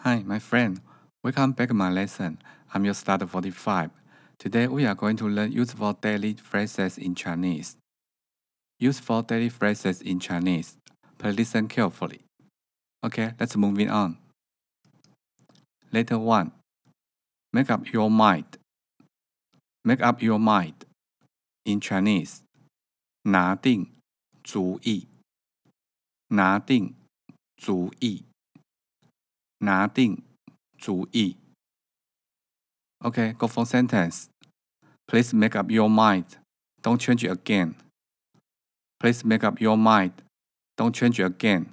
Hi, my friend. Welcome back to my lesson. I'm your starter 45. Today we are going to learn useful daily phrases in Chinese. Useful daily phrases in Chinese. Please listen carefully. Okay, let's move it on. Letter 1. Make up your mind. Make up your mind. In Chinese. 拿定主意。拿定主意。 拿定主意。，OK，go for sentence. Please make up your mind. Don't change it again. Please make up your mind. Don't change it again.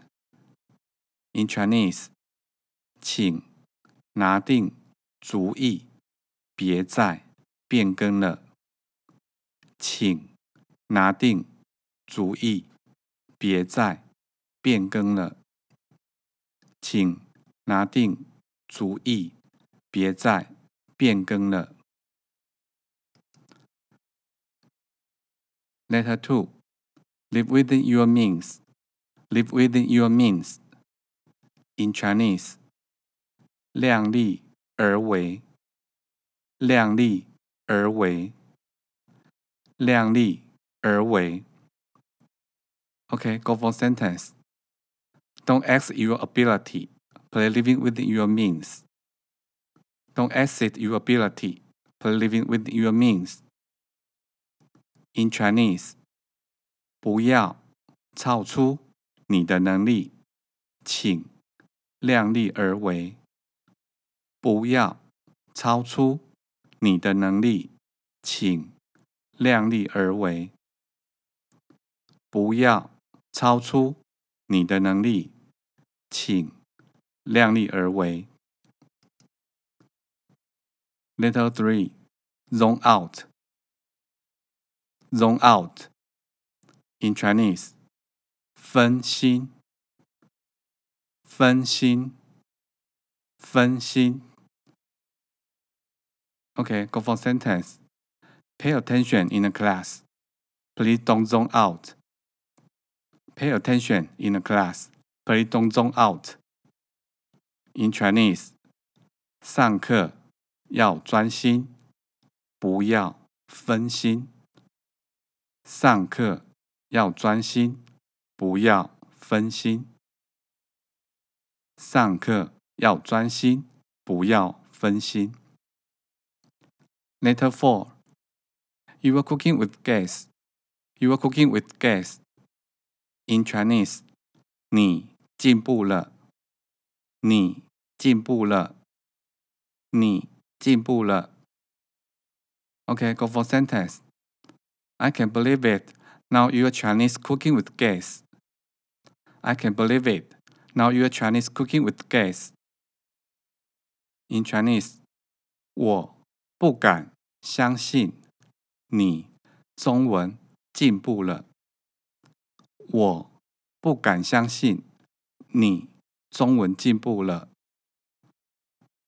In Chinese, 请拿定主意，别再变更了。请拿定主意，别再变更了。请拿定主意，别再变更了。Letter two, live within your means. Live within your means. In Chinese, 量力而为。量力而为。量力而为。Okay, go for sentence. Don't ask your ability play living within your means. Don't exceed your ability, play living within your means. In Chinese，不要超出你的能力，请量力而为。不要超出你的能力，请量力而为。不要超出你的能力，请。 量力而为。Letter three, zone out. Zone out. In Chinese, 分心。分心。分心。Okay, go for sentence. Pay attention in the class. Please don't zone out. Pay attention in the class. Please don't zone out. In Chinese，上课要专心，不要分心。上课要专心，不要分心。上课要专心，不要分心。Letter four. You are cooking with gas. You are cooking with gas. In Chinese，你进步了。你进步了，你进步了。Okay, go for sentence. I can believe it. Now you are Chinese cooking with gas. I can believe it. Now you are Chinese cooking with gas. In Chinese，我不敢相信你中文进步了。我不敢相信你。中文进步了，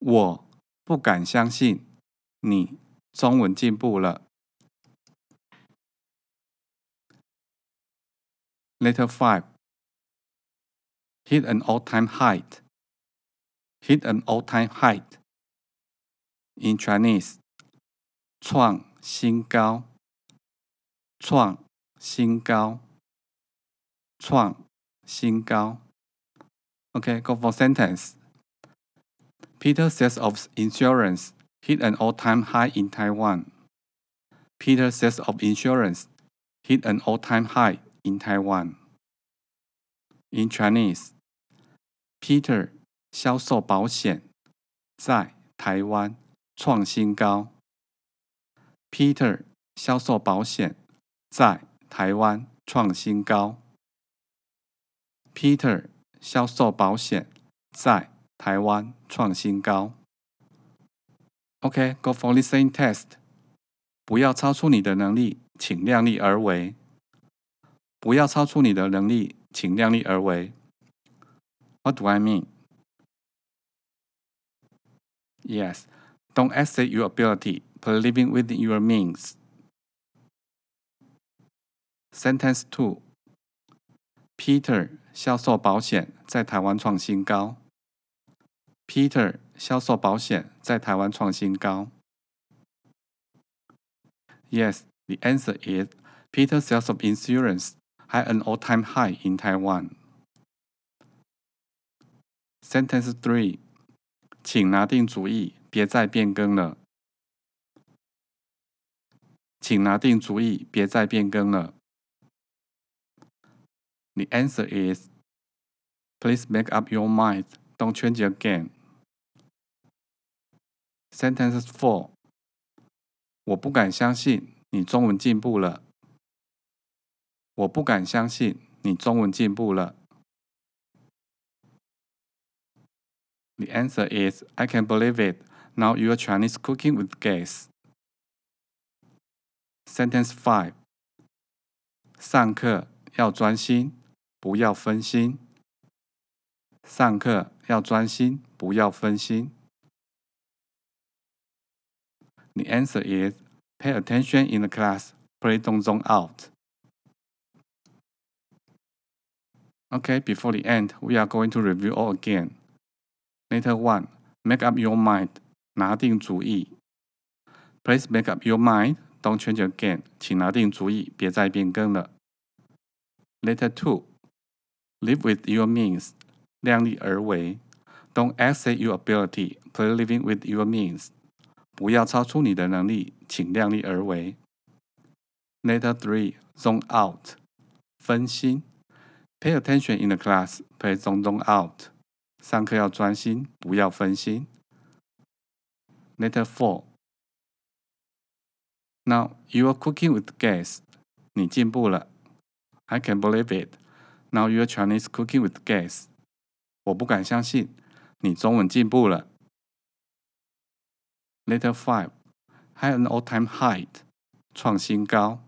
我不敢相信你中文进步了。Letter five, hit an all-time height. Hit an all-time height. In Chinese，创新高，创新高，创新高。OK，go for sentence. Peter sales of insurance hit an all-time high in Taiwan. Peter sales of insurance hit an all-time high in Taiwan. In Chinese, Peter 销售保险在台湾创新高。Peter 销售保险在台湾创新高。Peter 销售保险在 台湾创新高。OK，go for listening test。不要超出你的能力，请量力而为。不要超出你的能力，请量力而为。What do I mean? Yes, don't exceed your ability, but living within your means. Sentence two. Peter 销售保险在台湾创新高。Peter 销售保险在台湾创新高。Yes, the answer is Peter's sales of insurance had an all-time high in Taiwan. Sentence three，请拿定主意，别再变更了。请拿定主意，别再变更了。The answer is, please make up your mind. Don't change again. Sentence four. 我不敢相信你中文进步了。我不敢相信你中文进步了。The answer is I can believe it. Now you are Chinese cooking with gas. Sentence five. 上课要专心，不要分心。上课要专心，不要分心。 The answer is pay attention in the class. Please don't zone out. Okay, before the end, we are going to review all again. Letter 1. Make up your mind. 拿定主意。Please make up your mind. Don't change again. 请拿定主意，别再变更了。Letter 2. Live with your means. 量力而为。Don't exceed your ability. Play living with your means. 不要超出你的能力，请量力而为。Letter three, zone out. 分心。Pay attention in the class. Please don't zone out. 上课要专心，不要分心。Letter four. Now you are cooking with gas. 你进步了。I can't believe it. Now you are Chinese cooking with gas. 我不敢相信，你中文进步了。Letter five. Had an all-time high. 创新高。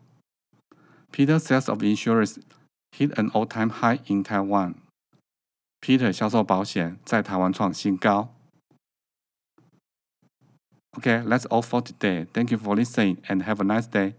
Peter sales of insurance hit an all-time high in Taiwan. Peter 销售保险在台湾创新高。Okay, that's all for today. Thank you for listening and have a nice day.